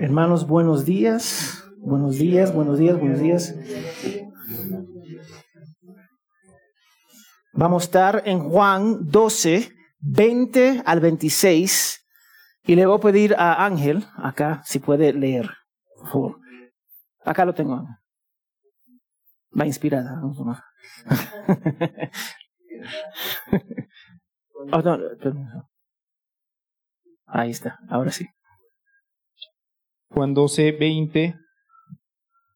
Hermanos, buenos días. Buenos días, buenos días, buenos días. Vamos a estar en Juan 12, 20 al 26. Y le voy a pedir a Ángel, acá, si puede leer. Acá lo tengo. Va inspirada. Oh, no, Ahí está, ahora sí. Juan 12, 20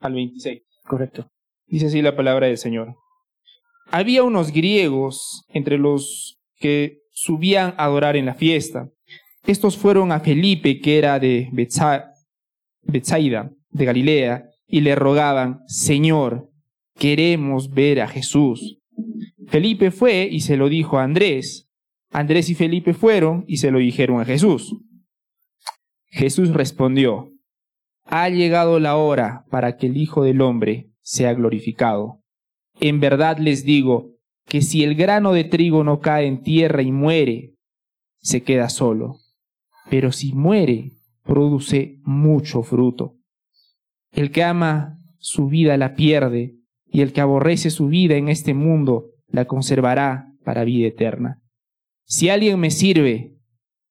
al 26. Correcto. Dice así la palabra del Señor. Había unos griegos entre los que subían a adorar en la fiesta. Estos fueron a Felipe, que era de Bethsaida, de Galilea, y le rogaban, Señor, queremos ver a Jesús. Felipe fue y se lo dijo a Andrés. Andrés y Felipe fueron y se lo dijeron a Jesús. Jesús respondió, ha llegado la hora para que el Hijo del Hombre sea glorificado. En verdad les digo que si el grano de trigo no cae en tierra y muere, se queda solo. Pero si muere, produce mucho fruto. El que ama su vida la pierde, y el que aborrece su vida en este mundo la conservará para vida eterna. Si alguien me sirve,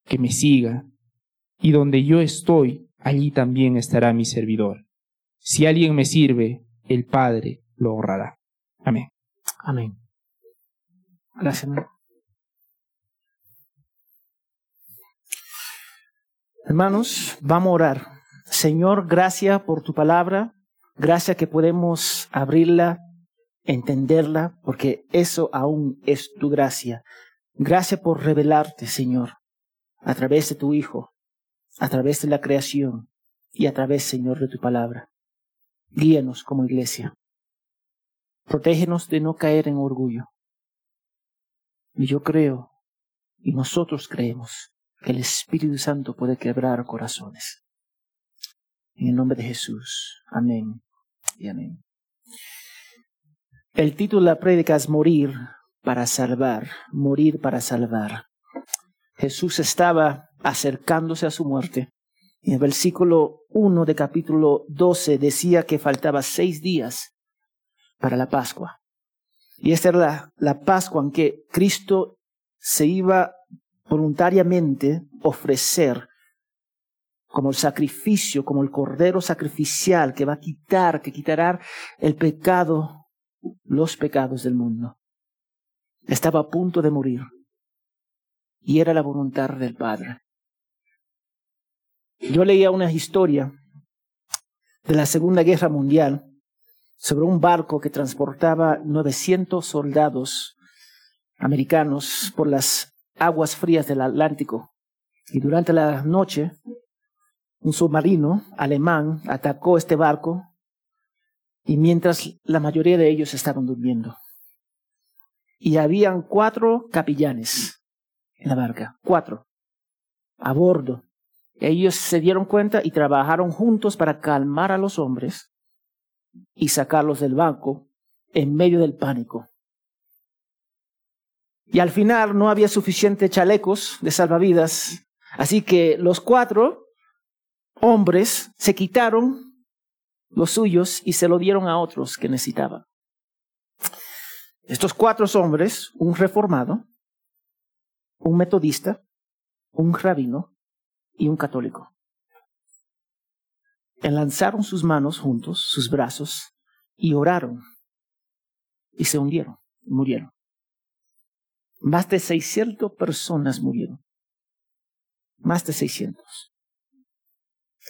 que me siga, y donde yo estoy, allí también estará mi servidor. Si alguien me sirve, el Padre lo honrará. Amén. Amén. Gracias. Hermanos, vamos a orar. Señor, gracias por tu palabra. Gracias que podemos abrirla, entenderla, porque eso aún es tu gracia. Gracias por revelarte, Señor, a través de tu Hijo, a través de la creación y a través, Señor, de tu palabra. Guíanos como iglesia. Protégenos de no caer en orgullo. Y yo creo, y nosotros creemos, que el Espíritu Santo puede quebrar corazones. En el nombre de Jesús. Amén y amén. El título de la prédica es Morir para salvar, morir para salvar. Jesús estaba acercándose a su muerte. En el versículo 1 de capítulo 12 decía que faltaba seis días para la Pascua. Y esta era la, la Pascua en que Cristo se iba voluntariamente ofrecer como el sacrificio, como el cordero sacrificial que va a quitar, que quitará el pecado, los pecados del mundo. Estaba a punto de morir y era la voluntad del Padre. Yo leía una historia de la Segunda Guerra Mundial sobre un barco que transportaba 900 soldados americanos por las aguas frías del Atlántico. Y durante la noche, un submarino alemán atacó este barco y mientras la mayoría de ellos estaban durmiendo. Y habían cuatro capillanes en la barca, cuatro, a bordo. Ellos se dieron cuenta y trabajaron juntos para calmar a los hombres y sacarlos del banco en medio del pánico. Y al final no había suficientes chalecos de salvavidas, así que los cuatro hombres se quitaron los suyos y se lo dieron a otros que necesitaban. Estos cuatro hombres, un reformado, un metodista, un rabino y un católico. Enlanzaron sus manos juntos, sus brazos, y oraron. Y se hundieron, murieron. Más de 600 personas murieron. Más de 600.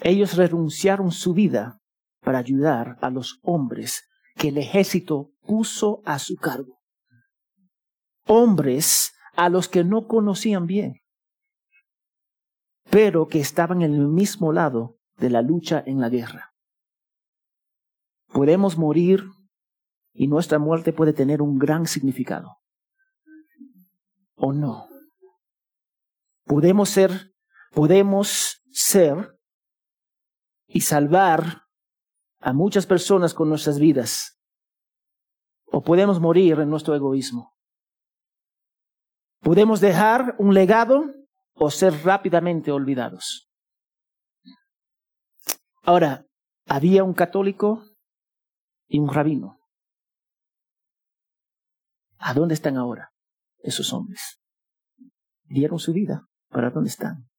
Ellos renunciaron su vida para ayudar a los hombres que el ejército puso a su cargo. Hombres a los que no conocían bien, pero que estaban en el mismo lado de la lucha en la guerra. Podemos morir y nuestra muerte puede tener un gran significado. ¿O no? Podemos ser, podemos ser y salvar a muchas personas con nuestras vidas. O podemos morir en nuestro egoísmo. Podemos dejar un legado o ser rápidamente olvidados. Ahora, había un católico y un rabino. ¿A dónde están ahora esos hombres? Dieron su vida. ¿Para dónde están?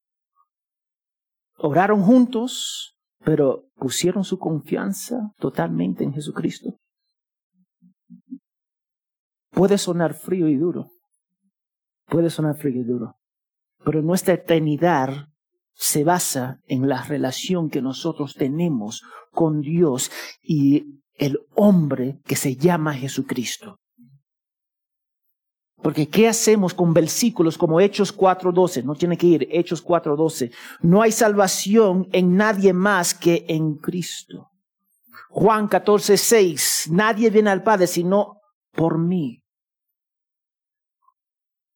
Oraron juntos, pero pusieron su confianza totalmente en Jesucristo. Puede sonar frío y duro. Puede sonar frío y duro. Pero nuestra eternidad se basa en la relación que nosotros tenemos con Dios y el hombre que se llama Jesucristo. Porque ¿qué hacemos con versículos como Hechos 4.12? No tiene que ir, Hechos 4.12. No hay salvación en nadie más que en Cristo. Juan 14.6. Nadie viene al Padre sino por mí.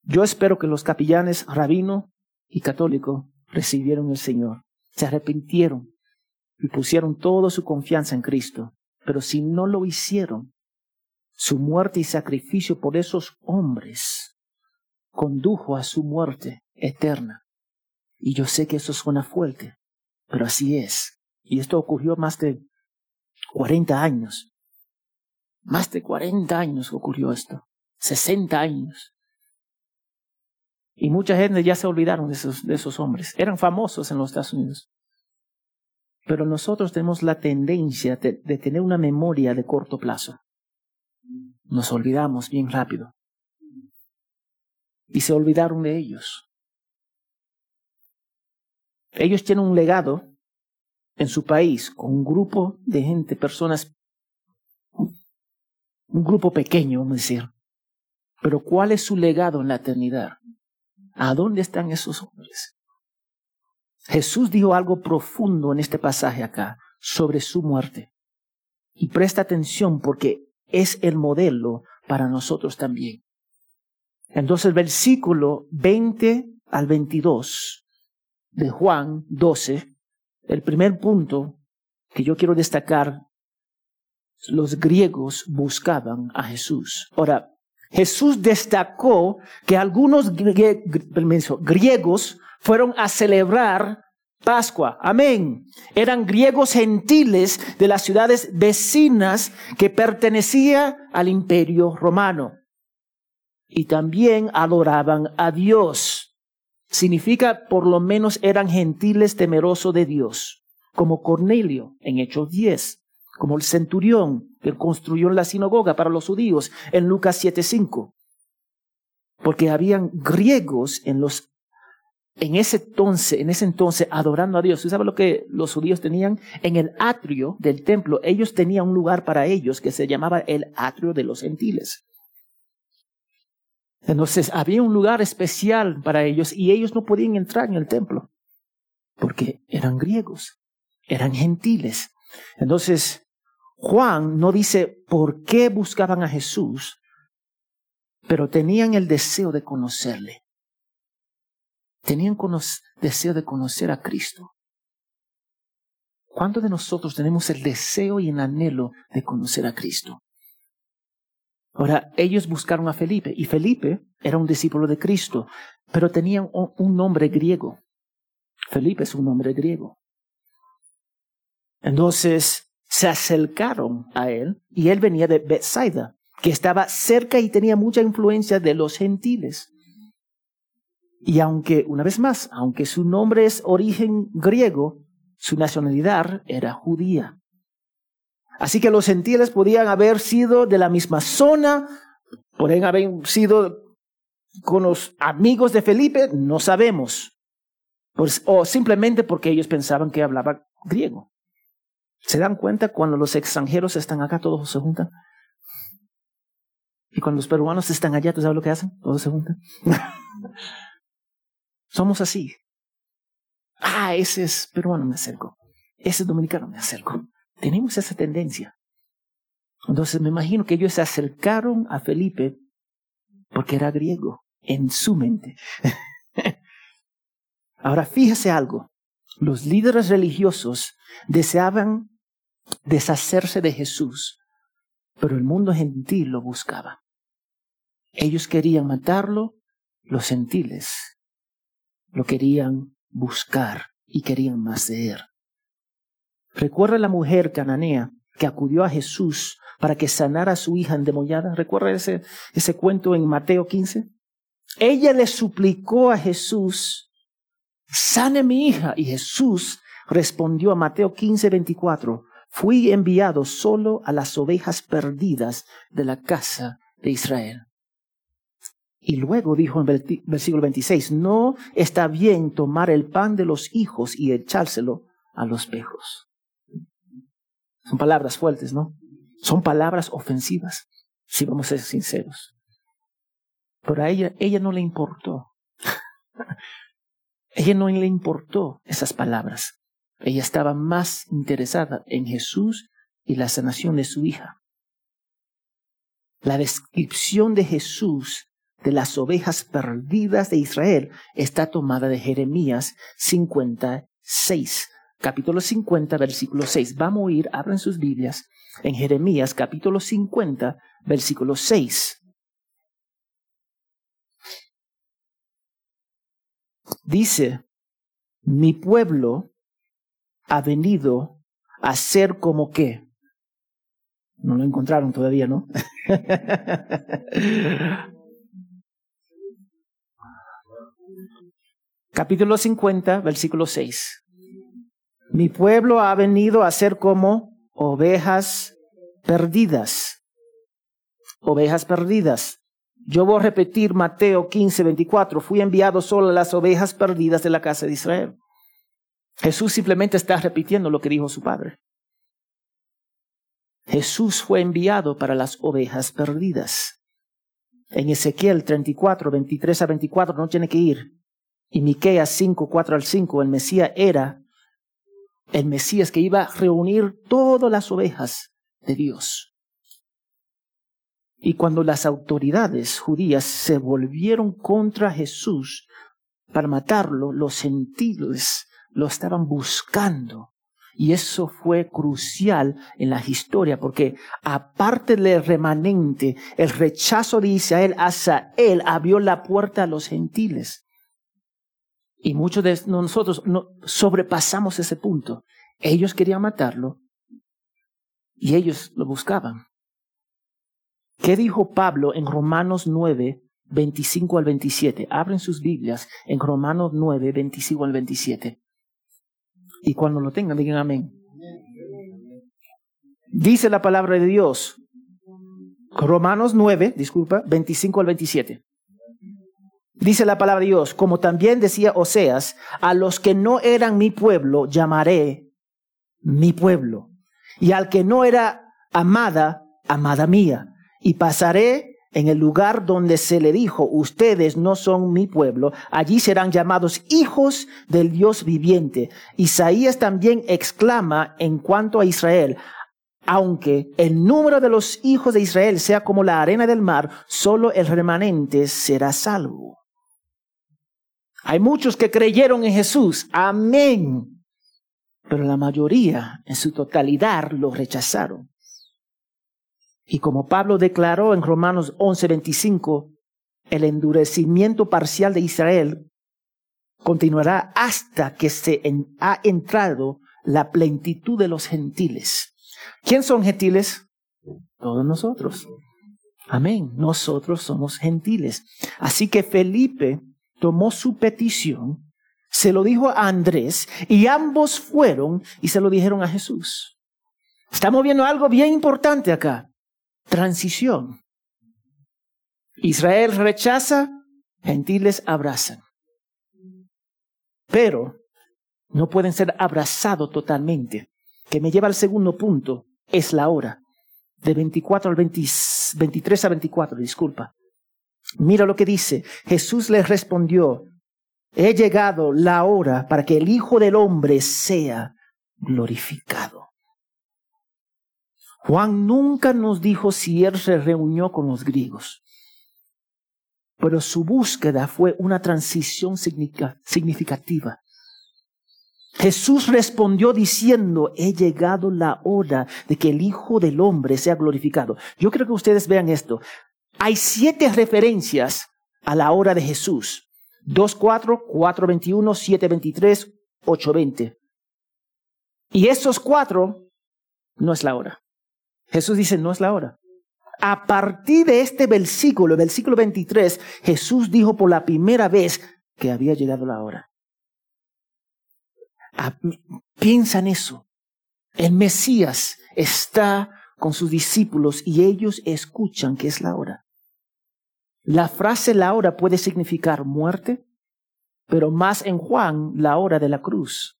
Yo espero que los capellanes rabino y católico recibieron el Señor, se arrepintieron y pusieron toda su confianza en Cristo. Pero si no lo hicieron, su muerte y sacrificio por esos hombres condujo a su muerte eterna. Y yo sé que eso suena fuerte, pero así es. Y esto ocurrió más de 40 años. Más de 40 años ocurrió esto. 60 años. Y mucha gente ya se olvidaron de esos, de esos hombres. Eran famosos en los Estados Unidos. Pero nosotros tenemos la tendencia de, de tener una memoria de corto plazo. Nos olvidamos bien rápido. Y se olvidaron de ellos. Ellos tienen un legado en su país con un grupo de gente, personas, un grupo pequeño, vamos a decir. Pero ¿cuál es su legado en la eternidad? ¿A dónde están esos hombres? Jesús dijo algo profundo en este pasaje acá sobre su muerte. Y presta atención porque es el modelo para nosotros también. Entonces versículo 20 al 22 de Juan 12, el primer punto que yo quiero destacar, los griegos buscaban a Jesús. Ahora, Jesús destacó que algunos griegos fueron a celebrar Pascua. Amén. Eran griegos gentiles de las ciudades vecinas que pertenecían al imperio romano. Y también adoraban a Dios. Significa por lo menos eran gentiles temerosos de Dios, como Cornelio en Hechos 10, como el centurión que construyó la sinagoga para los judíos en Lucas 7:5. Porque habían griegos en los en ese entonces, en ese entonces adorando a Dios. ¿Usted sabe lo que los judíos tenían? En el atrio del templo, ellos tenían un lugar para ellos que se llamaba el atrio de los gentiles. Entonces había un lugar especial para ellos y ellos no podían entrar en el templo porque eran griegos, eran gentiles. Entonces Juan no dice por qué buscaban a Jesús, pero tenían el deseo de conocerle tenían deseo de conocer a Cristo. ¿Cuántos de nosotros tenemos el deseo y el anhelo de conocer a Cristo? Ahora, ellos buscaron a Felipe y Felipe era un discípulo de Cristo, pero tenía un nombre griego. Felipe es un nombre griego. Entonces se acercaron a él y él venía de Bethsaida, que estaba cerca y tenía mucha influencia de los gentiles. Y aunque, una vez más, aunque su nombre es origen griego, su nacionalidad era judía. Así que los gentiles podían haber sido de la misma zona, podían haber sido con los amigos de Felipe, no sabemos. Pues, o simplemente porque ellos pensaban que hablaba griego. ¿Se dan cuenta cuando los extranjeros están acá, todos se juntan? Y cuando los peruanos están allá, ¿tú sabes lo que hacen? Todos se juntan. Somos así. Ah, ese es peruano, me acerco. Ese es dominicano, me acerco. Tenemos esa tendencia. Entonces me imagino que ellos se acercaron a Felipe porque era griego en su mente. Ahora fíjese algo. Los líderes religiosos deseaban deshacerse de Jesús, pero el mundo gentil lo buscaba. Ellos querían matarlo, los gentiles lo querían buscar y querían más de él. Recuerda la mujer cananea que acudió a Jesús para que sanara a su hija endemoniada. ¿Recuerda ese, ese cuento en Mateo 15? Ella le suplicó a Jesús, sane mi hija. Y Jesús respondió a Mateo 15, 24, fui enviado solo a las ovejas perdidas de la casa de Israel. Y luego dijo en versículo 26, no está bien tomar el pan de los hijos y echárselo a los pejos. Son palabras fuertes, ¿no? Son palabras ofensivas, si vamos a ser sinceros. Pero a ella, ella no le importó. Ella no le importó esas palabras. Ella estaba más interesada en Jesús y la sanación de su hija. La descripción de Jesús de las ovejas perdidas de Israel está tomada de Jeremías 56, capítulo 50, versículo 6. Vamos a ir, abren sus Biblias, en Jeremías capítulo 50, versículo 6. Dice, mi pueblo ha venido a ser como qué. No lo encontraron todavía, ¿no? Capítulo 50, versículo 6. Mi pueblo ha venido a ser como ovejas perdidas. Ovejas perdidas. Yo voy a repetir Mateo 15, 24. Fui enviado solo a las ovejas perdidas de la casa de Israel. Jesús simplemente está repitiendo lo que dijo su padre. Jesús fue enviado para las ovejas perdidas. En Ezequiel 34, 23 a 24 no tiene que ir y Miqueas 5, 4 al 5, el Mesías era el Mesías que iba a reunir todas las ovejas de Dios. Y cuando las autoridades judías se volvieron contra Jesús para matarlo, los gentiles lo estaban buscando. Y eso fue crucial en la historia, porque aparte del remanente, el rechazo de Israel hacia él abrió la puerta a los gentiles. Y muchos de nosotros no, sobrepasamos ese punto. Ellos querían matarlo y ellos lo buscaban. ¿Qué dijo Pablo en Romanos 9, 25 al 27? Abren sus Biblias en Romanos 9, 25 al 27. Y cuando lo tengan, digan amén. Dice la palabra de Dios. Romanos 9, disculpa, 25 al 27. Dice la palabra de Dios, como también decía Oseas, a los que no eran mi pueblo llamaré mi pueblo, y al que no era amada, amada mía, y pasaré en el lugar donde se le dijo, ustedes no son mi pueblo, allí serán llamados hijos del Dios viviente. Isaías también exclama en cuanto a Israel, aunque el número de los hijos de Israel sea como la arena del mar, solo el remanente será salvo. Hay muchos que creyeron en Jesús, amén. Pero la mayoría, en su totalidad, lo rechazaron. Y como Pablo declaró en Romanos 11:25, el endurecimiento parcial de Israel continuará hasta que se ha entrado la plenitud de los gentiles. ¿Quién son gentiles? Todos nosotros. Amén. Nosotros somos gentiles. Así que Felipe tomó su petición, se lo dijo a Andrés y ambos fueron y se lo dijeron a Jesús. Estamos viendo algo bien importante acá. Transición. Israel rechaza, gentiles abrazan. Pero no pueden ser abrazados totalmente. Que me lleva al segundo punto, es la hora. De 24 al 23 a 24, disculpa. Mira lo que dice. Jesús les respondió, he llegado la hora para que el Hijo del Hombre sea glorificado. Juan nunca nos dijo si él se reunió con los griegos, pero su búsqueda fue una transición significativa. Jesús respondió diciendo, he llegado la hora de que el Hijo del Hombre sea glorificado. Yo creo que ustedes vean esto. Hay siete referencias a la hora de Jesús. 2.4, 4.21, 7.23, 8.20. Y estos cuatro, no es la hora. Jesús dice, no es la hora. A partir de este versículo, versículo 23, Jesús dijo por la primera vez que había llegado la hora. Ah, piensa en eso. El Mesías está con sus discípulos y ellos escuchan que es la hora. La frase la hora puede significar muerte, pero más en Juan la hora de la cruz.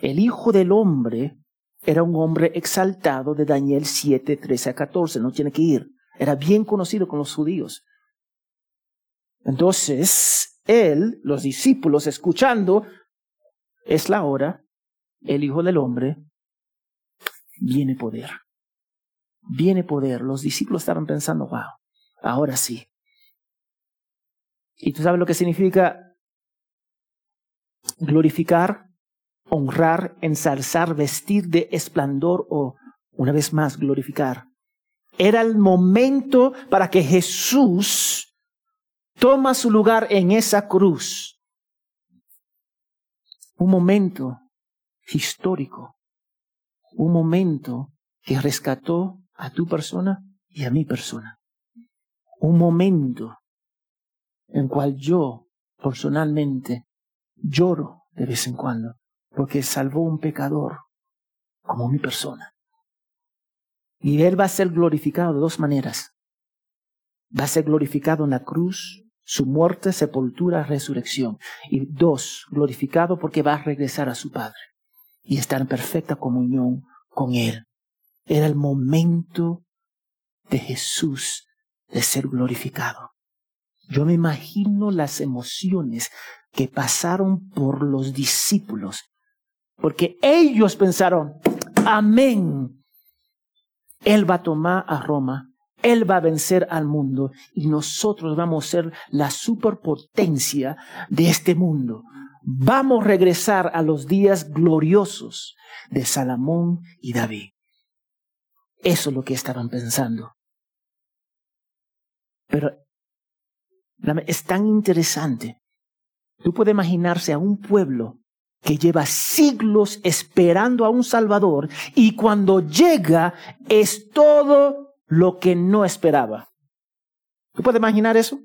El Hijo del Hombre era un hombre exaltado de Daniel 7, 13 a 14, no tiene que ir. Era bien conocido con los judíos. Entonces, él, los discípulos, escuchando, es la hora, el Hijo del Hombre, viene poder. Viene poder. Los discípulos estaban pensando, wow, ahora sí. ¿Y tú sabes lo que significa glorificar, honrar, ensalzar, vestir de esplendor o, una vez más, glorificar? Era el momento para que Jesús toma su lugar en esa cruz. Un momento histórico. Un momento que rescató a tu persona y a mi persona. Un momento en cual yo personalmente lloro de vez en cuando porque salvó un pecador como mi persona. Y Él va a ser glorificado de dos maneras. Va a ser glorificado en la cruz, su muerte, sepultura, resurrección. Y dos, glorificado porque va a regresar a su Padre y estar en perfecta comunión con Él. Era el momento de Jesús de ser glorificado. Yo me imagino las emociones que pasaron por los discípulos, porque ellos pensaron, amén, Él va a tomar a Roma, Él va a vencer al mundo y nosotros vamos a ser la superpotencia de este mundo. Vamos a regresar a los días gloriosos de Salomón y David. Eso es lo que estaban pensando. Pero es tan interesante. Tú puedes imaginarse a un pueblo que lleva siglos esperando a un Salvador y cuando llega es todo lo que no esperaba. ¿Tú puedes imaginar eso?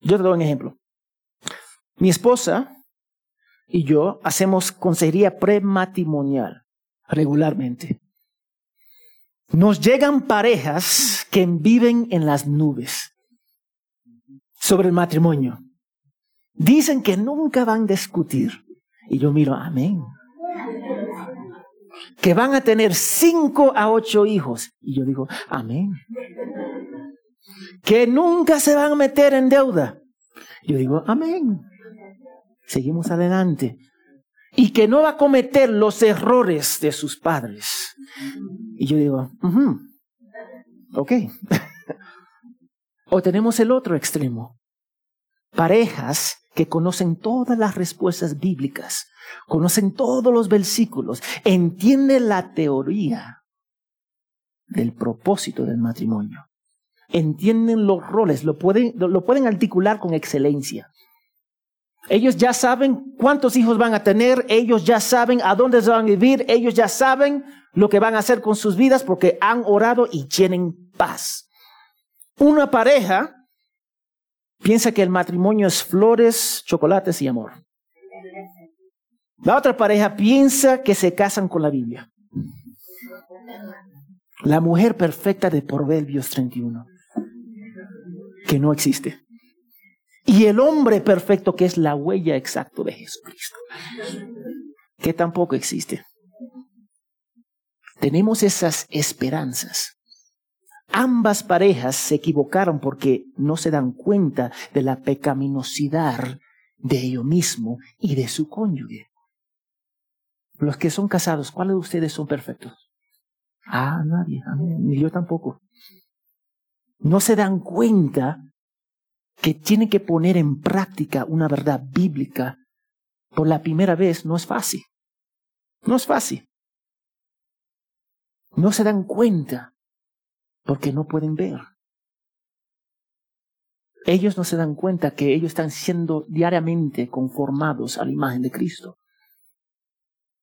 Yo te doy un ejemplo. Mi esposa y yo hacemos consejería prematrimonial regularmente. Nos llegan parejas que viven en las nubes sobre el matrimonio. Dicen que nunca van a discutir. Y yo miro, amén. Que van a tener cinco a ocho hijos. Y yo digo, amén. Que nunca se van a meter en deuda. Yo digo, amén. Seguimos adelante. Y que no va a cometer los errores de sus padres. Y yo digo, ok. o tenemos el otro extremo. Parejas que conocen todas las respuestas bíblicas, conocen todos los versículos, entienden la teoría del propósito del matrimonio, entienden los roles, lo pueden, lo pueden articular con excelencia. Ellos ya saben cuántos hijos van a tener, ellos ya saben a dónde van a vivir, ellos ya saben lo que van a hacer con sus vidas porque han orado y tienen paz. Una pareja piensa que el matrimonio es flores, chocolates y amor. La otra pareja piensa que se casan con la Biblia. La mujer perfecta de Proverbios 31, que no existe. Y el hombre perfecto que es la huella exacta de Jesucristo, que tampoco existe. Tenemos esas esperanzas. Ambas parejas se equivocaron porque no se dan cuenta de la pecaminosidad de ellos mismo y de su cónyuge. Los que son casados, ¿cuáles de ustedes son perfectos? Ah, nadie, ni yo tampoco. No se dan cuenta que tienen que poner en práctica una verdad bíblica por la primera vez no es fácil. No es fácil. No se dan cuenta porque no pueden ver. Ellos no se dan cuenta que ellos están siendo diariamente conformados a la imagen de Cristo.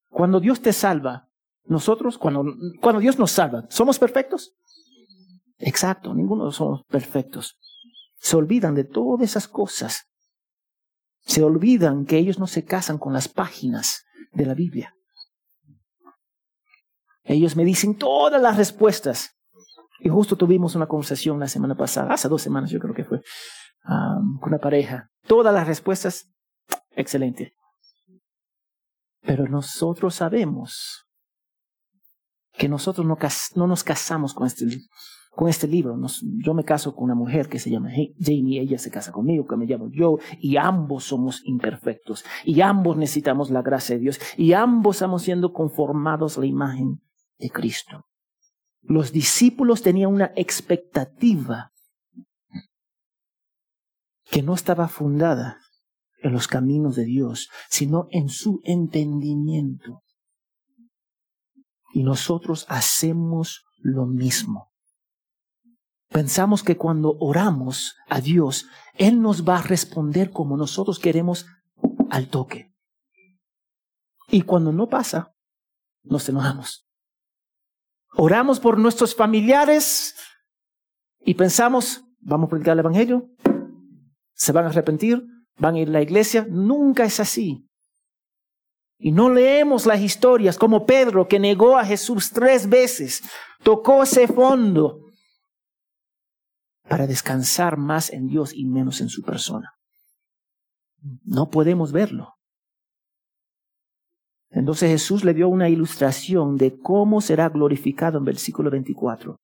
Cuando Dios te salva, nosotros, cuando, cuando Dios nos salva, ¿somos perfectos? Exacto, ninguno somos perfectos. Se olvidan de todas esas cosas. Se olvidan que ellos no se casan con las páginas de la Biblia. Ellos me dicen todas las respuestas. Y justo tuvimos una conversación la semana pasada, hace dos semanas yo creo que fue, con una pareja. Todas las respuestas, excelente. Pero nosotros sabemos que nosotros no, no nos casamos con este, con este libro. yo me caso con una mujer que se llama Jamie, ella se casa conmigo, que me llamo yo, y ambos somos imperfectos, y ambos necesitamos la gracia de Dios, y ambos estamos siendo conformados a la imagen de Cristo. Los discípulos tenían una expectativa que no estaba fundada en los caminos de Dios, sino en su entendimiento. Y nosotros hacemos lo mismo. Pensamos que cuando oramos a Dios, Él nos va a responder como nosotros queremos al toque. Y cuando no pasa, nos enojamos. Oramos por nuestros familiares y pensamos, vamos a predicar el Evangelio, se van a arrepentir, van a ir a la iglesia. Nunca es así. Y no leemos las historias como Pedro que negó a Jesús tres veces, tocó ese fondo para descansar más en Dios y menos en su persona. No podemos verlo. Entonces Jesús le dio una ilustración de cómo será glorificado en versículo 24.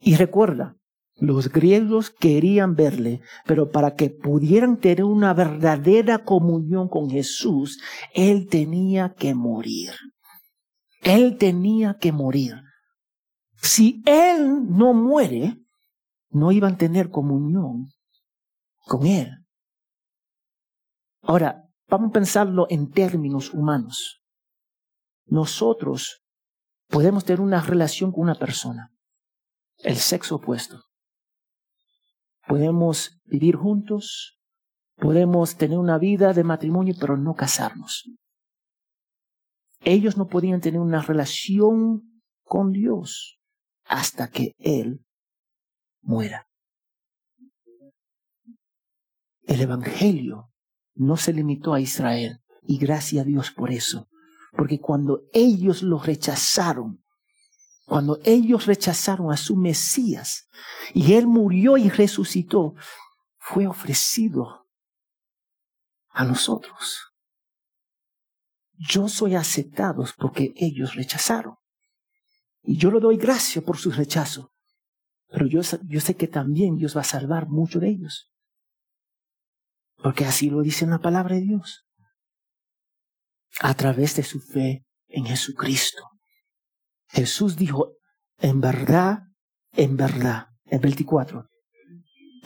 Y recuerda, los griegos querían verle, pero para que pudieran tener una verdadera comunión con Jesús, Él tenía que morir. Él tenía que morir. Si Él no muere, no iban a tener comunión con Él. Ahora, vamos a pensarlo en términos humanos. Nosotros podemos tener una relación con una persona, el sexo opuesto. Podemos vivir juntos, podemos tener una vida de matrimonio, pero no casarnos. Ellos no podían tener una relación con Dios hasta que Él muera. El Evangelio no se limitó a Israel, y gracias a Dios por eso, porque cuando ellos lo rechazaron, cuando ellos rechazaron a su Mesías y Él murió y resucitó, fue ofrecido a nosotros. Yo soy aceptado porque ellos rechazaron. Y yo le doy gracias por su rechazo. Pero yo, yo sé que también Dios va a salvar mucho de ellos. Porque así lo dice en la palabra de Dios. A través de su fe en Jesucristo. Jesús dijo, en verdad, en verdad, en 24.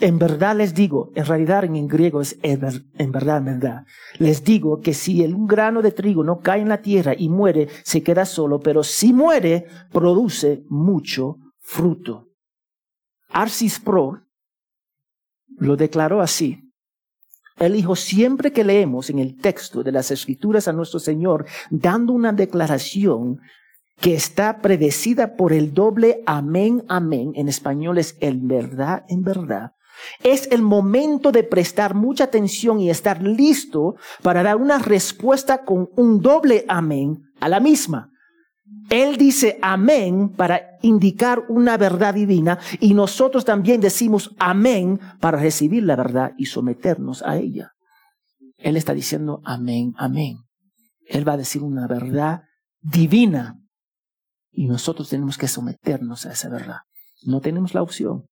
En verdad les digo, en realidad en griego es en verdad, en verdad. Les digo que si un grano de trigo no cae en la tierra y muere, se queda solo, pero si muere, produce mucho fruto. Arcis Pro lo declaró así. Él dijo, siempre que leemos en el texto de las escrituras a nuestro Señor, dando una declaración, que está predecida por el doble amén, amén, en español es el verdad, en verdad, es el momento de prestar mucha atención y estar listo para dar una respuesta con un doble amén a la misma. Él dice amén para indicar una verdad divina y nosotros también decimos amén para recibir la verdad y someternos a ella. Él está diciendo amén, amén. Él va a decir una verdad divina y nosotros tenemos que someternos a esa verdad. No tenemos la opción.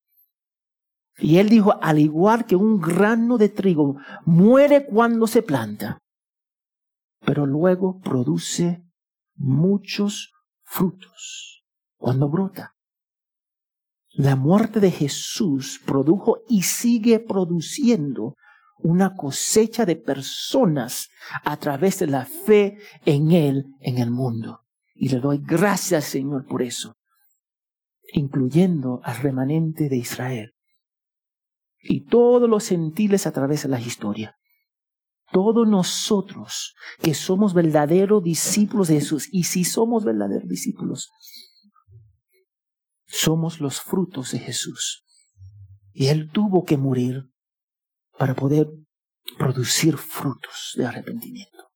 Y él dijo, al igual que un grano de trigo muere cuando se planta, pero luego produce muchos frutos cuando brota. La muerte de Jesús produjo y sigue produciendo una cosecha de personas a través de la fe en Él en el mundo. Y le doy gracias, Señor, por eso, incluyendo al remanente de Israel y todos los gentiles a través de la historia. Todos nosotros que somos verdaderos discípulos de Jesús, y si somos verdaderos discípulos, somos los frutos de Jesús. Y Él tuvo que morir para poder producir frutos de arrepentimiento.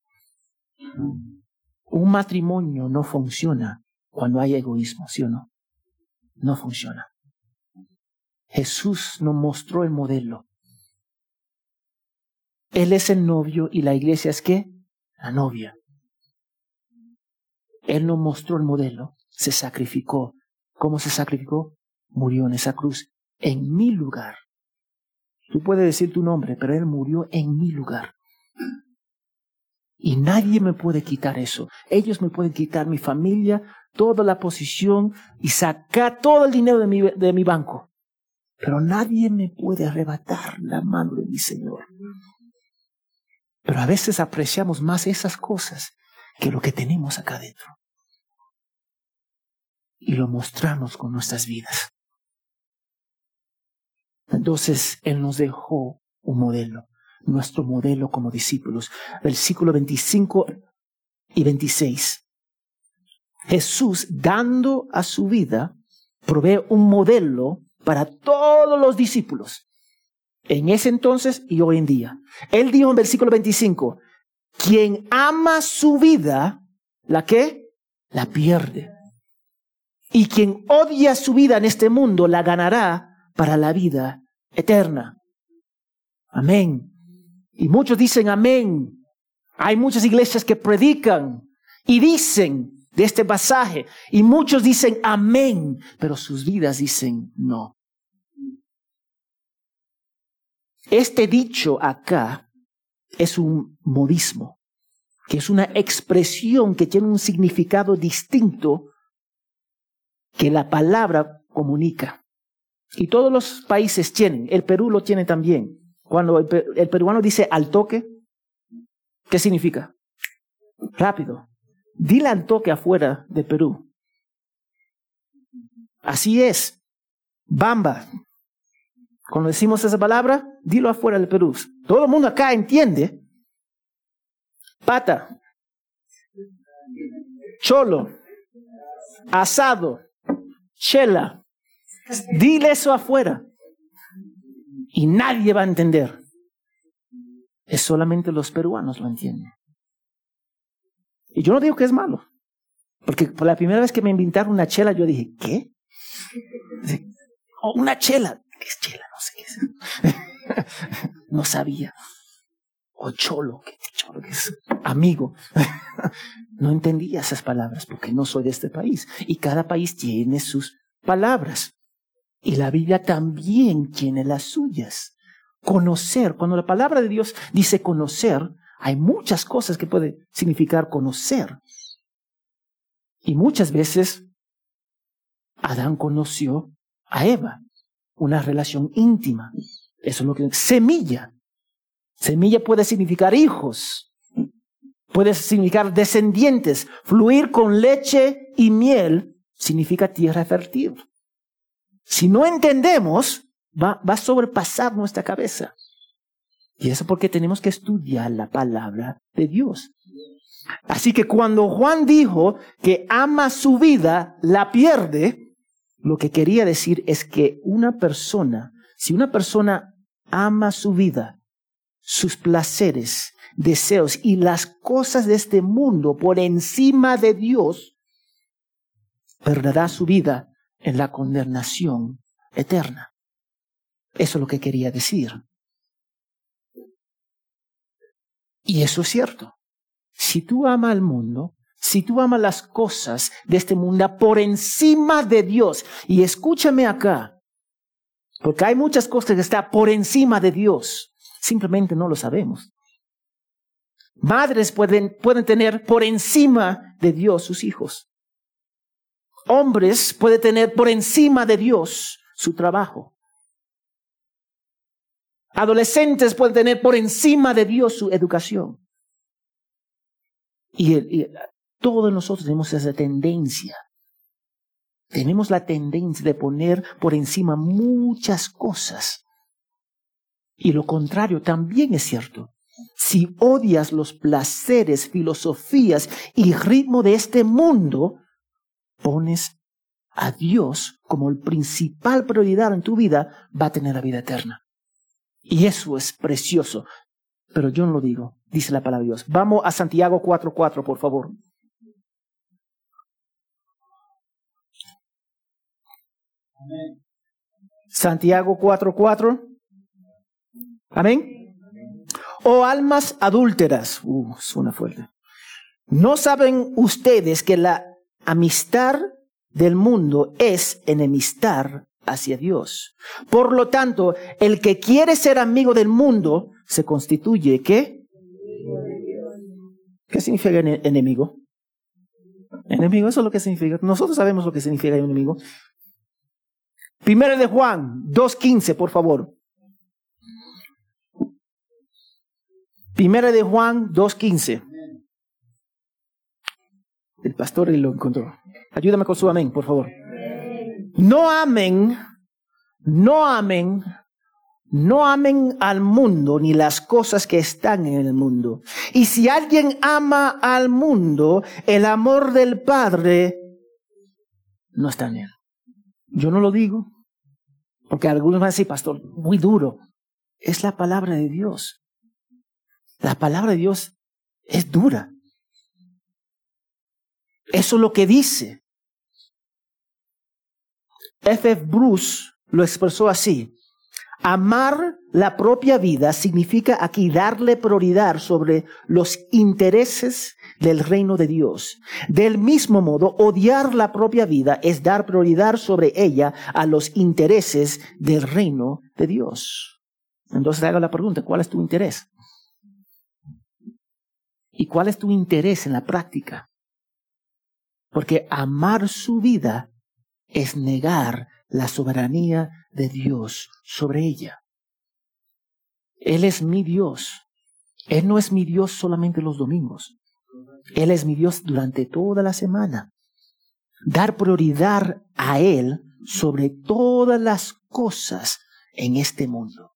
Un matrimonio no funciona cuando hay egoísmo, ¿sí o no? No funciona. Jesús nos mostró el modelo. Él es el novio y la iglesia es qué? La novia. Él nos mostró el modelo, se sacrificó. ¿Cómo se sacrificó? Murió en esa cruz, en mi lugar. Tú puedes decir tu nombre, pero Él murió en mi lugar. Y nadie me puede quitar eso. Ellos me pueden quitar mi familia, toda la posición y sacar todo el dinero de mi, de mi banco. Pero nadie me puede arrebatar la mano de mi Señor. Pero a veces apreciamos más esas cosas que lo que tenemos acá adentro. Y lo mostramos con nuestras vidas. Entonces Él nos dejó un modelo, nuestro modelo como discípulos. Versículo 25 y 26. Jesús, dando a su vida, provee un modelo para todos los discípulos. En ese entonces y hoy en día. Él dijo en versículo 25, quien ama su vida, ¿la qué? La pierde. Y quien odia su vida en este mundo, la ganará para la vida eterna. Amén. Y muchos dicen amén. Hay muchas iglesias que predican y dicen de este pasaje. Y muchos dicen amén, pero sus vidas dicen no. Este dicho acá es un modismo, que es una expresión que tiene un significado distinto que la palabra comunica. Y todos los países tienen, el Perú lo tiene también. Cuando el, peruano dice al toque, ¿qué significa? Rápido. Dile al toque afuera de Perú. Así es. Bamba. Cuando decimos esa palabra, dilo afuera del Perú. Todo el mundo acá entiende. Pata. Cholo. Asado. Chela. Dile eso afuera. Y nadie va a entender. Es solamente los peruanos lo entienden. Y yo no digo que es malo. Porque por la primera vez que me invitaron una chela, yo dije, ¿qué? Oh, una chela. ¿Qué es chela? No sé qué es. no sabía. O cholo, ¿qué cholo que es? Amigo. no entendía esas palabras porque no soy de este país. Y cada país tiene sus palabras. Y la Biblia también tiene las suyas. Conocer, cuando la palabra de Dios dice conocer, hay muchas cosas que puede significar conocer. Y muchas veces Adán conoció a Eva, una relación íntima. Eso es lo que semilla. Semilla puede significar hijos, puede significar descendientes. Fluir con leche y miel significa tierra fértil. Si no entendemos, va, va a sobrepasar nuestra cabeza. Y eso porque tenemos que estudiar la palabra de Dios. Así que cuando Juan dijo que ama su vida, la pierde, lo que quería decir es que una persona, si una persona ama su vida, sus placeres, deseos y las cosas de este mundo por encima de Dios, perderá su vida en la condenación eterna. Eso es lo que quería decir. Y eso es cierto. Si tú amas al mundo, si tú amas las cosas de este mundo por encima de Dios, y escúchame acá, porque hay muchas cosas que están por encima de Dios, simplemente no lo sabemos. Madres pueden, pueden tener por encima de Dios sus hijos hombres puede tener por encima de Dios su trabajo. Adolescentes pueden tener por encima de Dios su educación. Y, todos nosotros tenemos esa tendencia. Tenemos la tendencia de poner por encima muchas cosas. Y lo contrario también es cierto. Si odias los placeres, filosofías y ritmo de este mundo, pones a Dios como el principal prioridad en tu vida, va a tener la vida eterna. Y eso es precioso. Pero yo no lo digo, dice la palabra de Dios. Vamos a Santiago 4.4, por favor. Santiago 4.4. Amén. Oh almas adúlteras. Uh, suena fuerte. ¿No saben ustedes que la amistad del mundo es enemistar hacia Dios? Por lo tanto, el que quiere ser amigo del mundo se constituye ¿qué? ¿Qué significa enemigo? Enemigo, eso es lo que significa. Nosotros sabemos lo que significa enemigo. Primero de Juan 2.15, por favor. Primera de Juan 2.15. El pastor lo encontró. Ayúdame con su amén, por favor. No amen, no amen, no amen al mundo ni las cosas que están en el mundo. Y si alguien ama al mundo, el amor del Padre no está en él. Yo no lo digo, porque algunos van a decir, pastor, muy duro. Es la palabra de Dios. La palabra de Dios es dura. Eso es lo que dice. F. F. Bruce lo expresó así. Amar la propia vida significa aquí darle prioridad sobre los intereses del reino de Dios. Del mismo modo, odiar la propia vida es dar prioridad sobre ella a los intereses del reino de Dios. Entonces haga la pregunta, ¿cuál es tu interés? ¿Y cuál es tu interés en la práctica? Porque amar su vida es negar la soberanía de Dios sobre ella. Él es mi Dios. Él no es mi Dios solamente los domingos. Él es mi Dios durante toda la semana. Dar prioridad a Él sobre todas las cosas en este mundo.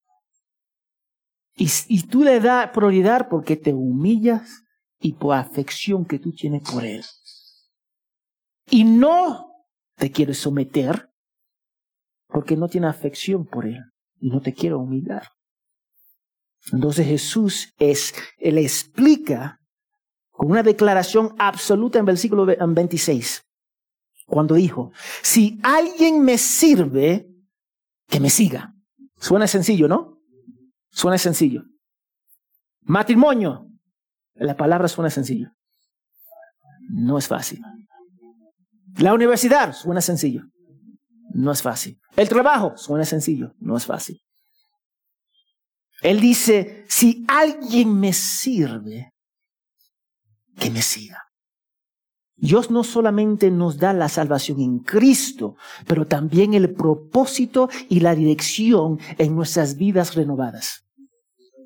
Y, tú le das prioridad porque te humillas y por afección que tú tienes por Él. Y no te quieres someter porque no tiene afección por Él y no te quiere humillar. Entonces Jesús es, Él explica con una declaración absoluta en versículo 26, cuando dijo, si alguien me sirve, que me siga. Suena sencillo, ¿no? Suena sencillo. Matrimonio, la palabra suena sencillo. No es fácil. La universidad suena sencillo. No es fácil. El trabajo suena sencillo. No es fácil. Él dice, si alguien me sirve, que me siga. Dios no solamente nos da la salvación en Cristo, pero también el propósito y la dirección en nuestras vidas renovadas.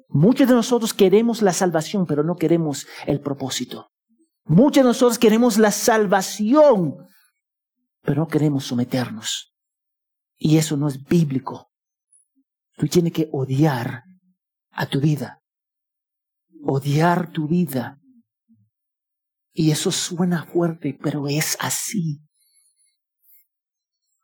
Muchos de nosotros queremos la salvación, pero no queremos el propósito. Muchos de nosotros queremos la salvación, pero no queremos someternos. Y eso no es bíblico. Tú tienes que odiar a tu vida. Odiar tu vida. Y eso suena fuerte, pero es así.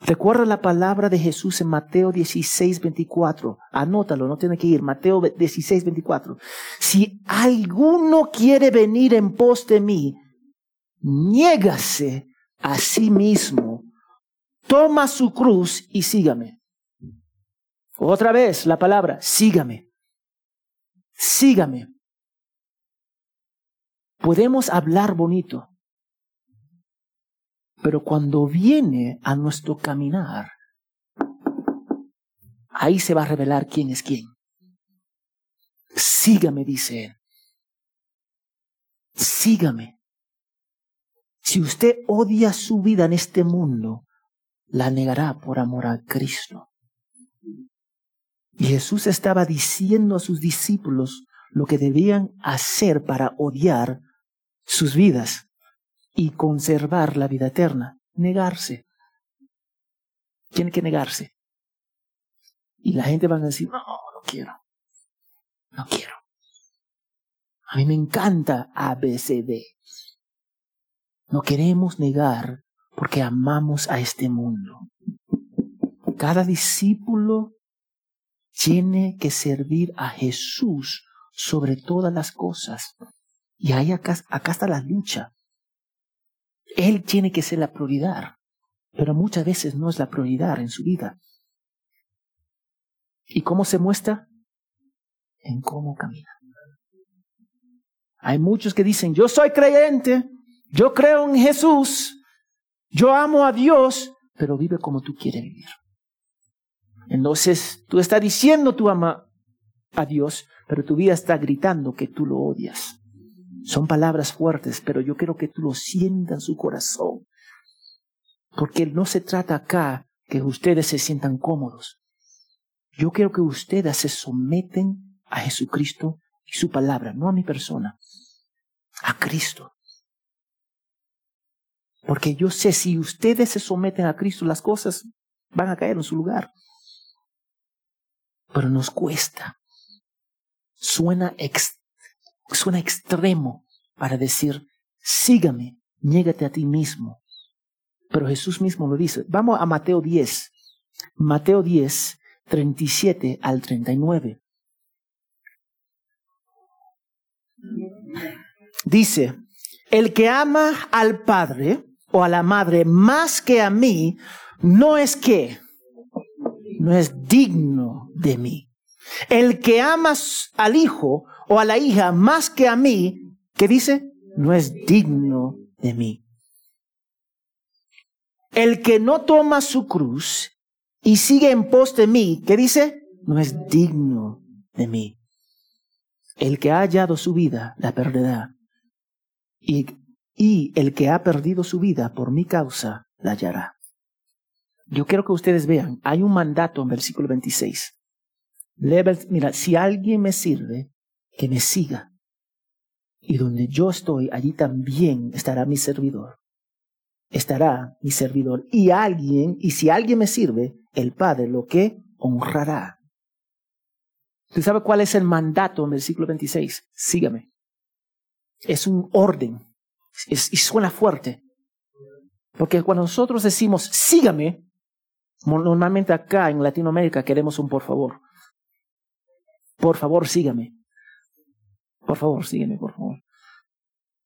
Recuerda la palabra de Jesús en Mateo 16, 24. Anótalo, no tiene que ir. Mateo 16, 24. Si alguno quiere venir en pos de mí, niégase a sí mismo, toma su cruz y sígame. Otra vez la palabra, sígame. Sígame. Podemos hablar bonito, pero cuando viene a nuestro caminar, ahí se va a revelar quién es quién. Sígame, dice él. Sígame. Si usted odia su vida en este mundo, la negará por amor a Cristo. Y Jesús estaba diciendo a sus discípulos lo que debían hacer para odiar sus vidas y conservar la vida eterna. Negarse. Tiene que negarse. Y la gente va a decir, no, no quiero. No quiero. A mí me encanta ABCD. No queremos negar porque amamos a este mundo. Cada discípulo tiene que servir a Jesús sobre todas las cosas. Y ahí acá, acá está la lucha. Él tiene que ser la prioridad, pero muchas veces no es la prioridad en su vida. ¿Y cómo se muestra? En cómo camina. Hay muchos que dicen, yo soy creyente, yo creo en Jesús, yo amo a Dios, pero vive como tú quieres vivir. Entonces, tú estás diciendo tú amas a Dios, pero tu vida está gritando que tú lo odias. Son palabras fuertes, pero yo quiero que tú lo sientas en su corazón. Porque no se trata acá que ustedes se sientan cómodos. Yo quiero que ustedes se someten a Jesucristo y su palabra, no a mi persona, a Cristo. Porque yo sé si ustedes se someten a Cristo, las cosas van a caer en su lugar. Pero nos cuesta. Suena, suena extremo para decir, sígame, niégate a ti mismo. Pero Jesús mismo lo dice. Vamos a Mateo 10. Mateo 10, 37 al 39. Dice, el que ama al padre o a la madre más que a mí, no es que, no es digno de mí. El que ama al hijo o a la hija más que a mí, ¿qué dice? No es digno de mí. El que no toma su cruz y sigue en pos de mí, ¿qué dice? No es digno de mí. El que ha hallado su vida la perderá. Y, y el que ha perdido su vida por mi causa la hallará. Yo quiero que ustedes vean, hay un mandato en versículo 26. Mira, si alguien me sirve, que me siga. Y donde yo estoy, allí también estará mi servidor estará mi servidor. Y alguien, y si alguien me sirve, el Padre lo que honrará. ¿Usted sabe cuál es el mandato en el versículo 26? Sígame. Es un orden. y suena fuerte. Porque cuando nosotros decimos sígame, normalmente acá en Latinoamérica queremos un por favor. Por favor, sígame. Por favor, sígueme, por favor.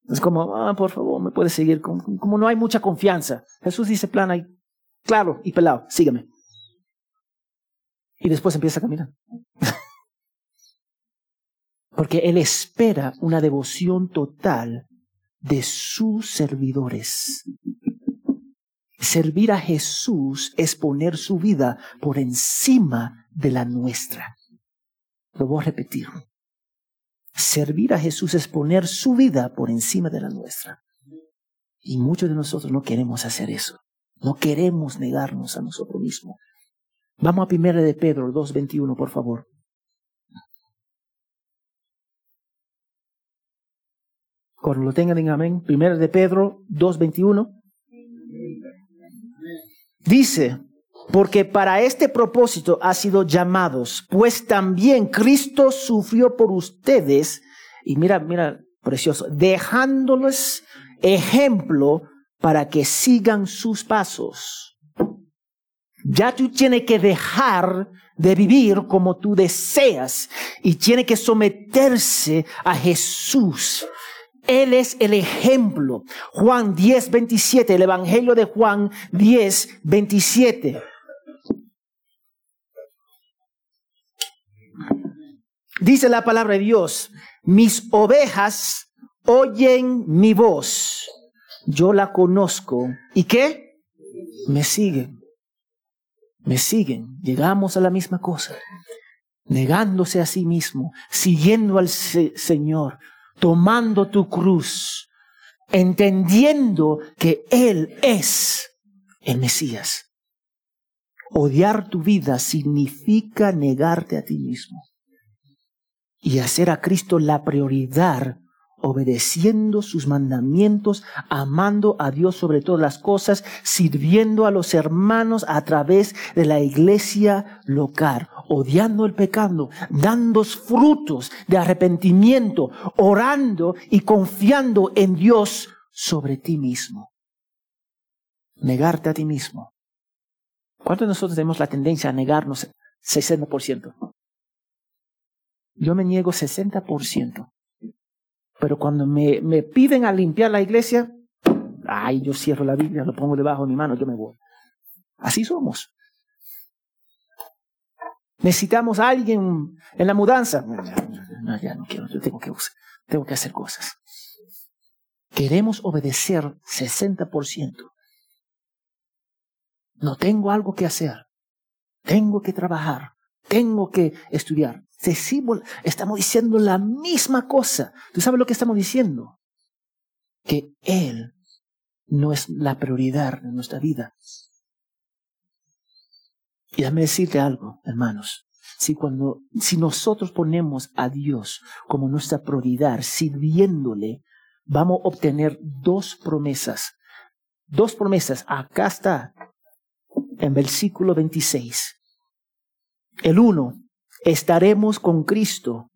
Es como, ah, por favor, me puedes seguir. Como, no hay mucha confianza. Jesús dice plana y claro y pelado, sígueme. Y después empieza a caminar. Porque Él espera una devoción total de sus servidores. Servir a Jesús es poner su vida por encima de la nuestra. Lo voy a repetir. Servir a Jesús es poner su vida por encima de la nuestra. Y muchos de nosotros no queremos hacer eso. No queremos negarnos a nosotros mismos. Vamos a 1 de Pedro 2.21, por favor. Cuando lo tengan en amén. 1 de Pedro 2.21. Dice, porque para este propósito ha sido llamados, pues también Cristo sufrió por ustedes, y mira, mira, precioso, dejándoles ejemplo para que sigan sus pasos. Ya tú tienes que dejar de vivir como tú deseas y tiene que someterse a Jesús. Él es el ejemplo. Juan 10, 27, el Evangelio de Juan 10, 27. Dice la palabra de Dios, mis ovejas oyen mi voz, yo la conozco. ¿Y qué? Me siguen. Me siguen. Llegamos a la misma cosa. Negándose a sí mismo, siguiendo al Señor, tomando tu cruz, entendiendo que Él es el Mesías. Odiar tu vida significa negarte a ti mismo y hacer a Cristo la prioridad obedeciendo sus mandamientos, amando a Dios sobre todas las cosas, sirviendo a los hermanos a través de la iglesia local, odiando el pecado, dando frutos de arrepentimiento, orando y confiando en Dios sobre ti mismo. Negarte a ti mismo. ¿Cuántos de nosotros tenemos la tendencia a negarnos 60%? Yo me niego 60%. Pero cuando me, me piden a limpiar la iglesia, ay, yo cierro la Biblia, lo pongo debajo de mi mano, yo me voy. Así somos. Necesitamos a alguien en la mudanza. No, ya no quiero, yo tengo que, tengo que hacer cosas. Queremos obedecer 60%. No tengo algo que hacer. Tengo que trabajar. Tengo que estudiar. Estamos diciendo la misma cosa. ¿Tú sabes lo que estamos diciendo? Que Él no es la prioridad de nuestra vida. Y déjame decirte algo, hermanos. Si, cuando, si nosotros ponemos a Dios como nuestra prioridad, sirviéndole, vamos a obtener dos promesas. Dos promesas. Acá está, en versículo 26. El uno, estaremos con Cristo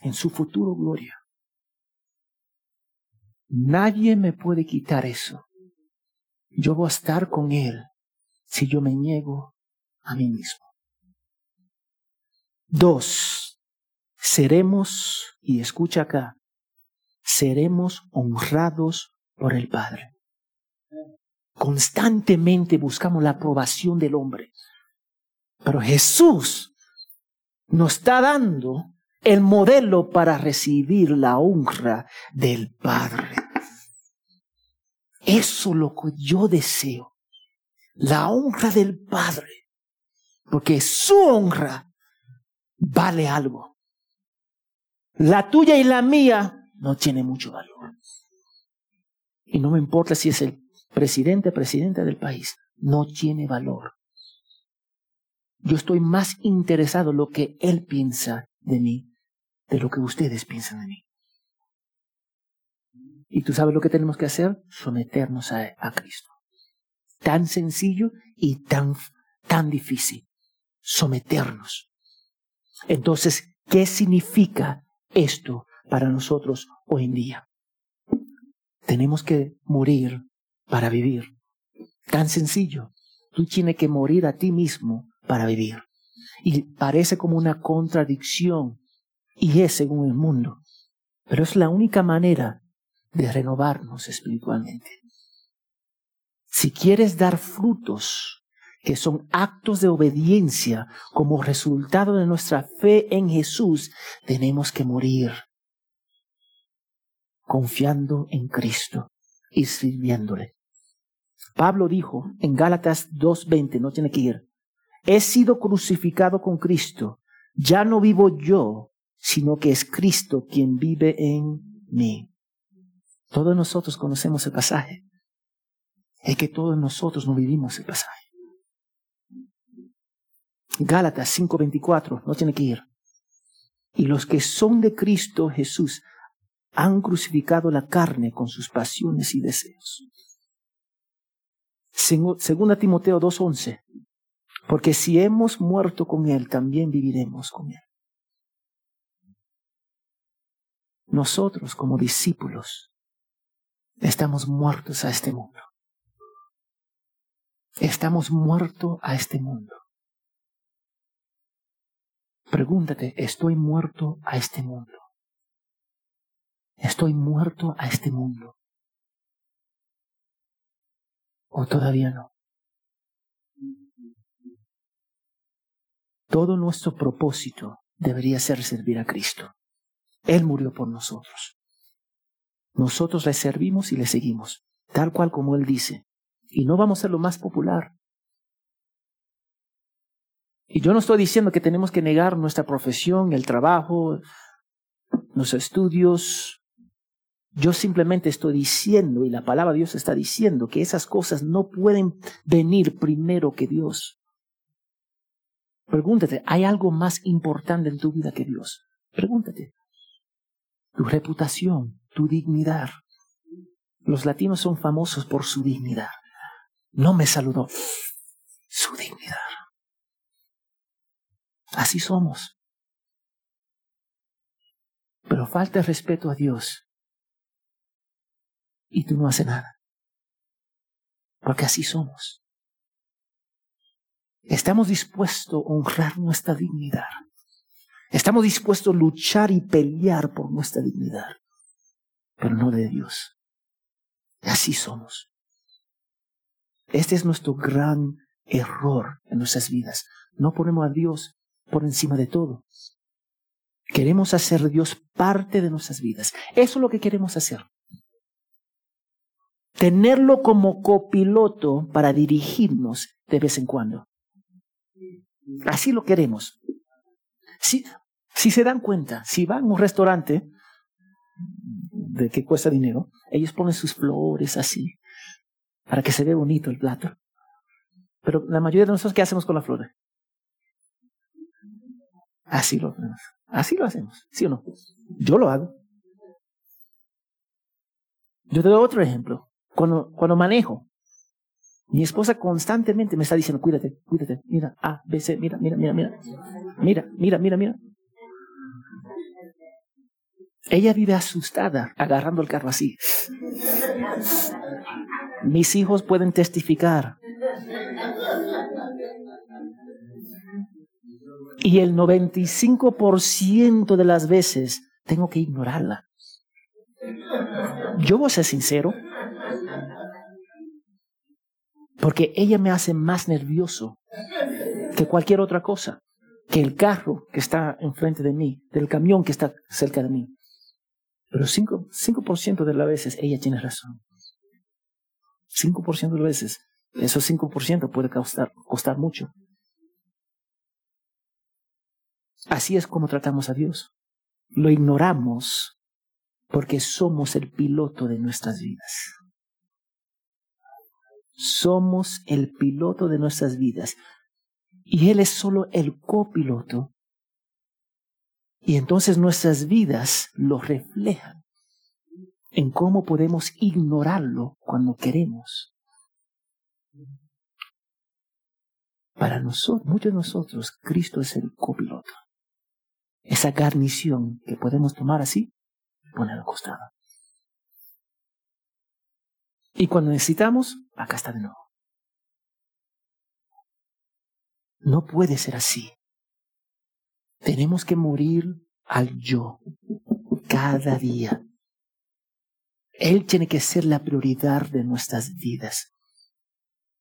en su futuro gloria. Nadie me puede quitar eso. Yo voy a estar con Él si yo me niego a mí mismo. Dos, seremos, y escucha acá, seremos honrados por el Padre. Constantemente buscamos la aprobación del hombre. Pero Jesús nos está dando el modelo para recibir la honra del Padre. Eso es lo que yo deseo. La honra del Padre. Porque su honra vale algo. La tuya y la mía no tiene mucho valor. Y no me importa si es el presidente, presidenta del país. No tiene valor. Yo estoy más interesado en lo que Él piensa de mí de lo que ustedes piensan de mí. Y tú sabes lo que tenemos que hacer? Someternos a, a Cristo. Tan sencillo y tan, tan difícil. Someternos. Entonces, ¿qué significa esto para nosotros hoy en día? Tenemos que morir para vivir. Tan sencillo. Tú tienes que morir a ti mismo para vivir. Y parece como una contradicción, y es según el mundo, pero es la única manera de renovarnos espiritualmente. Si quieres dar frutos que son actos de obediencia como resultado de nuestra fe en Jesús, tenemos que morir confiando en Cristo y sirviéndole. Pablo dijo en Gálatas 2.20, no tiene que ir, he sido crucificado con Cristo. Ya no vivo yo, sino que es Cristo quien vive en mí. Todos nosotros conocemos el pasaje. Es que todos nosotros no vivimos el pasaje. Gálatas 5:24, no tiene que ir. Y los que son de Cristo Jesús han crucificado la carne con sus pasiones y deseos. Segunda Timoteo 2:11. Porque si hemos muerto con Él, también viviremos con Él. Nosotros como discípulos estamos muertos a este mundo. Estamos muertos a este mundo. Pregúntate, ¿estoy muerto a este mundo? ¿Estoy muerto a este mundo? ¿O todavía no? Todo nuestro propósito debería ser servir a Cristo. Él murió por nosotros. Nosotros le servimos y le seguimos, tal cual como Él dice. Y no vamos a ser lo más popular. Y yo no estoy diciendo que tenemos que negar nuestra profesión, el trabajo, los estudios. Yo simplemente estoy diciendo, y la palabra de Dios está diciendo, que esas cosas no pueden venir primero que Dios. Pregúntate, ¿hay algo más importante en tu vida que Dios? Pregúntate. tu reputación, tu dignidad. Los latinos son famosos por su dignidad. No me saludó. Su dignidad. Así somos. Pero falta el respeto a Dios. Y tú no haces nada. Porque así somos. Estamos dispuestos a honrar nuestra dignidad. Estamos dispuestos a luchar y pelear por nuestra dignidad, pero no de Dios. Así somos. Este es nuestro gran error en nuestras vidas. No ponemos a Dios por encima de todo. Queremos hacer Dios parte de nuestras vidas. Eso es lo que queremos hacer. Tenerlo como copiloto para dirigirnos de vez en cuando. Así lo queremos. Si, si se dan cuenta, si van a un restaurante de que cuesta dinero, ellos ponen sus flores así, para que se vea bonito el plato. Pero la mayoría de nosotros, ¿qué hacemos con la flores? Así lo hacemos. Así lo hacemos, ¿sí o no? Yo lo hago. Yo te doy otro ejemplo. Cuando, cuando manejo, mi esposa constantemente me está diciendo, cuídate, cuídate, mira, A, B, C, mira, mira, mira, mira, mira, mira, mira, mira. Ella vive asustada agarrando el carro así. Mis hijos pueden testificar. Y el 95% de las veces tengo que ignorarla. Yo voy a ser sincero. Porque ella me hace más nervioso que cualquier otra cosa. Que el carro que está enfrente de mí, del camión que está cerca de mí. Pero 5%, 5 de las veces ella tiene razón. 5% de las veces. Esos 5% puede costar, costar mucho. Así es como tratamos a Dios. Lo ignoramos porque somos el piloto de nuestras vidas. Somos el piloto de nuestras vidas. Y Él es solo el copiloto y entonces nuestras vidas lo reflejan en cómo podemos ignorarlo cuando queremos. Para nosotros, muchos de nosotros, Cristo es el copiloto. Esa garnición que podemos tomar así, poner al costado. Y cuando necesitamos, acá está de nuevo. No puede ser así. Tenemos que morir al yo cada día. Él tiene que ser la prioridad de nuestras vidas.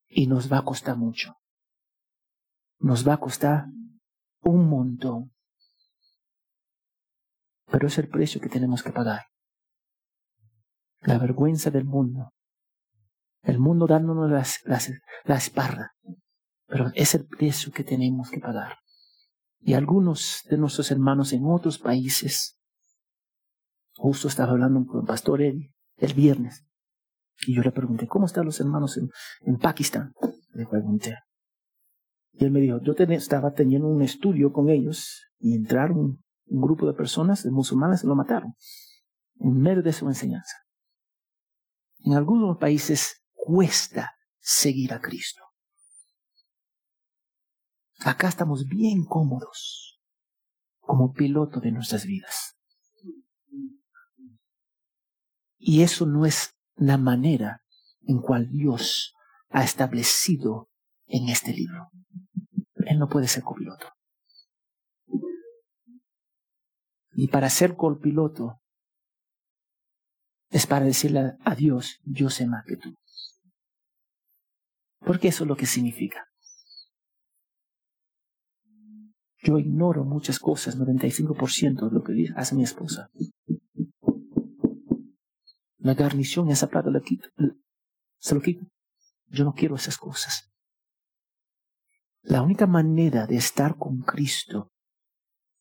Y nos va a costar mucho. Nos va a costar un montón. Pero es el precio que tenemos que pagar. La vergüenza del mundo. El mundo dándonos la espalda. Pero es el precio que tenemos que pagar y algunos de nuestros hermanos en otros países. Justo estaba hablando con el pastor Eddie el viernes y yo le pregunté, ¿cómo están los hermanos en, en Pakistán? Le pregunté. Y él me dijo, yo estaba teniendo un estudio con ellos y entraron un, un grupo de personas, de musulmanes, y lo mataron en medio de su enseñanza. En algunos países cuesta seguir a Cristo. Acá estamos bien cómodos como piloto de nuestras vidas. Y eso no es la manera en cual Dios ha establecido en este libro. Él no puede ser copiloto. Y para ser copiloto es para decirle a Dios, yo sé más que tú. Porque eso es lo que significa. Yo ignoro muchas cosas, 95% de lo que hace mi esposa. La garnición, esa plata la quito, se lo quito. Yo no quiero esas cosas. La única manera de estar con Cristo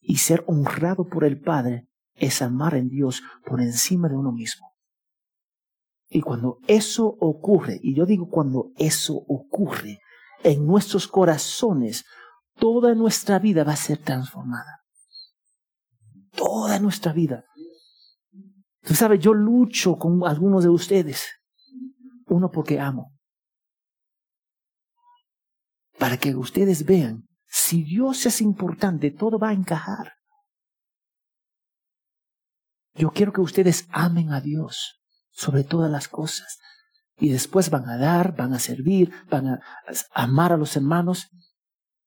y ser honrado por el Padre es amar en Dios por encima de uno mismo. Y cuando eso ocurre, y yo digo cuando eso ocurre en nuestros corazones, toda nuestra vida va a ser transformada. Toda nuestra vida. Tú sabes, yo lucho con algunos de ustedes. Uno porque amo. Para que ustedes vean, si Dios es importante, todo va a encajar. Yo quiero que ustedes amen a Dios sobre todas las cosas. Y después van a dar, van a servir, van a amar a los hermanos.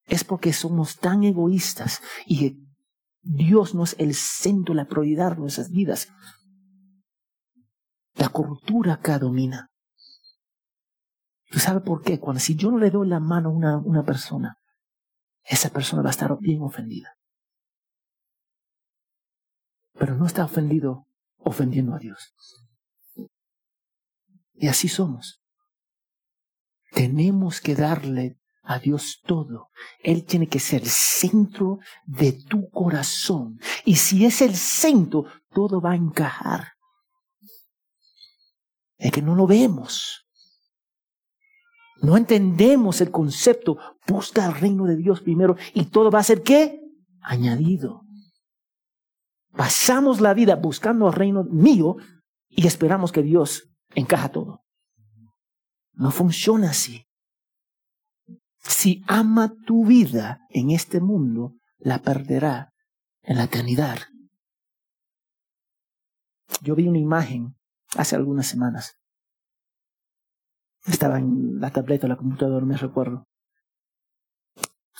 Es porque somos tan egoístas y Dios no es el centro, la prioridad de nuestras vidas. La cultura acá domina. ¿Tú sabes por qué? Cuando si yo no le doy la mano a una, una persona, esa persona va a estar bien ofendida. Pero no está ofendido ofendiendo a Dios. Y así somos. Tenemos que darle a Dios todo. Él tiene que ser el centro de tu corazón. Y si es el centro, todo va a encajar. Es que no lo vemos. No entendemos el concepto. Busca el reino de Dios primero y todo va a ser qué? Añadido. Pasamos la vida buscando el reino mío y esperamos que Dios encaja todo. No funciona así. Si ama tu vida en este mundo, la perderá en la eternidad. Yo vi una imagen hace algunas semanas. Estaba en la tableta o la computadora, me recuerdo.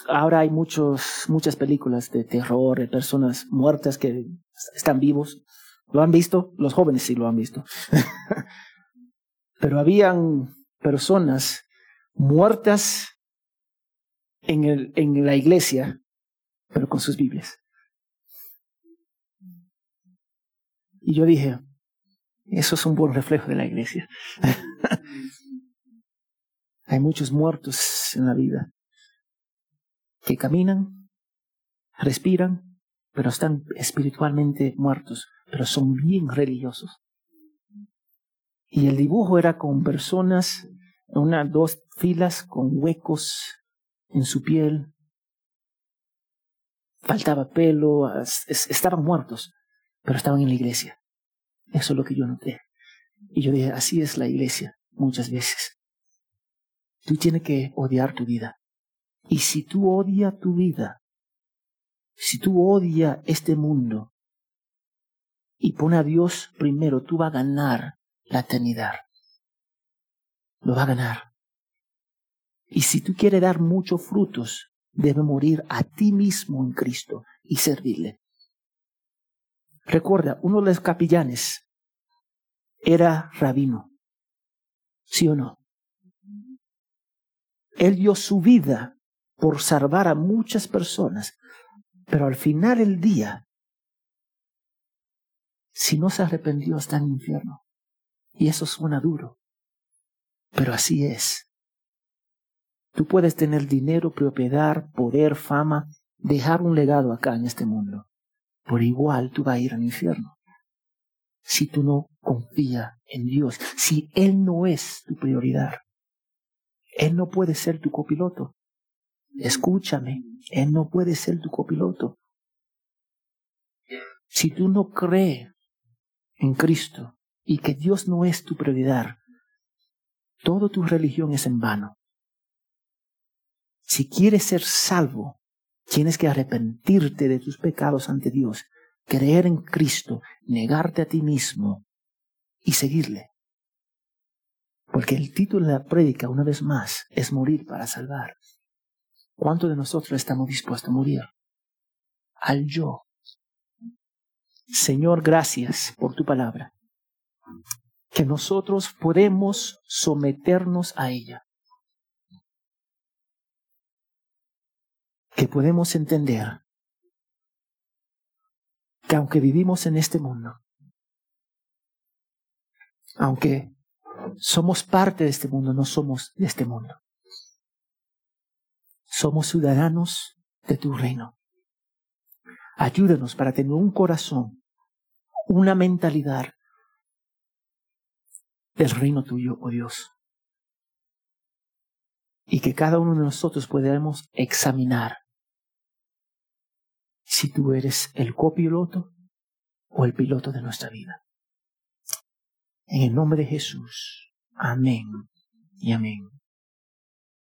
Ahora hay muchos, muchas películas de terror, de personas muertas que están vivos. ¿Lo han visto? Los jóvenes sí lo han visto. Pero habían personas muertas en, la iglesia, pero con sus Biblias. Y yo dije, eso es un buen reflejo de la iglesia. Hay muchos muertos en la vida que caminan, respiran, pero están espiritualmente muertos, pero son bien religiosos. Y el dibujo era con personas, una, dos filas con huecos en su piel. Faltaba pelo, estaban muertos, pero estaban en la iglesia. Eso es lo que yo noté. Y yo dije, así es la iglesia muchas veces. Tú tienes que odiar tu vida. Y si tú odias tu vida, si tú odias este mundo y pone a Dios primero, tú vas a ganar la eternidad. Lo va a ganar. Y si tú quieres dar muchos frutos, debe morir a ti mismo en Cristo y servirle. Recuerda, uno de los capellanes era rabino. ¿Sí o no? Él dio su vida por salvar a muchas personas, pero al final del día, si no se arrepintió, está en el infierno. Y eso suena duro, pero así es. Tú puedes tener dinero, propiedad, poder, fama, dejar un legado acá en este mundo. Por igual tú vas a ir al infierno. Si tú no confías en Dios, si Él no es tu prioridad. Él no puede ser tu copiloto. Escúchame, Él no puede ser tu copiloto. Si tú no crees en Cristo y que Dios no es tu prioridad, toda tu religión es en vano. Si quieres ser salvo, tienes que arrepentirte de tus pecados ante Dios, creer en Cristo, negarte a ti mismo y seguirle. Porque el título de la prédica, una vez más, es morir para salvar. ¿Cuánto de nosotros estamos dispuestos a morir? Al yo. Señor, gracias por tu palabra. Que nosotros podemos someternos a ella. Que podemos entender que aunque vivimos en este mundo, aunque somos parte de este mundo, no somos de este mundo. Somos ciudadanos de tu reino. Ayúdanos para tener un corazón, una mentalidad del reino tuyo, oh Dios. Y que cada uno de nosotros podamos examinar si tú eres el copiloto o el piloto de nuestra vida. En el nombre de Jesús. Amén y amén.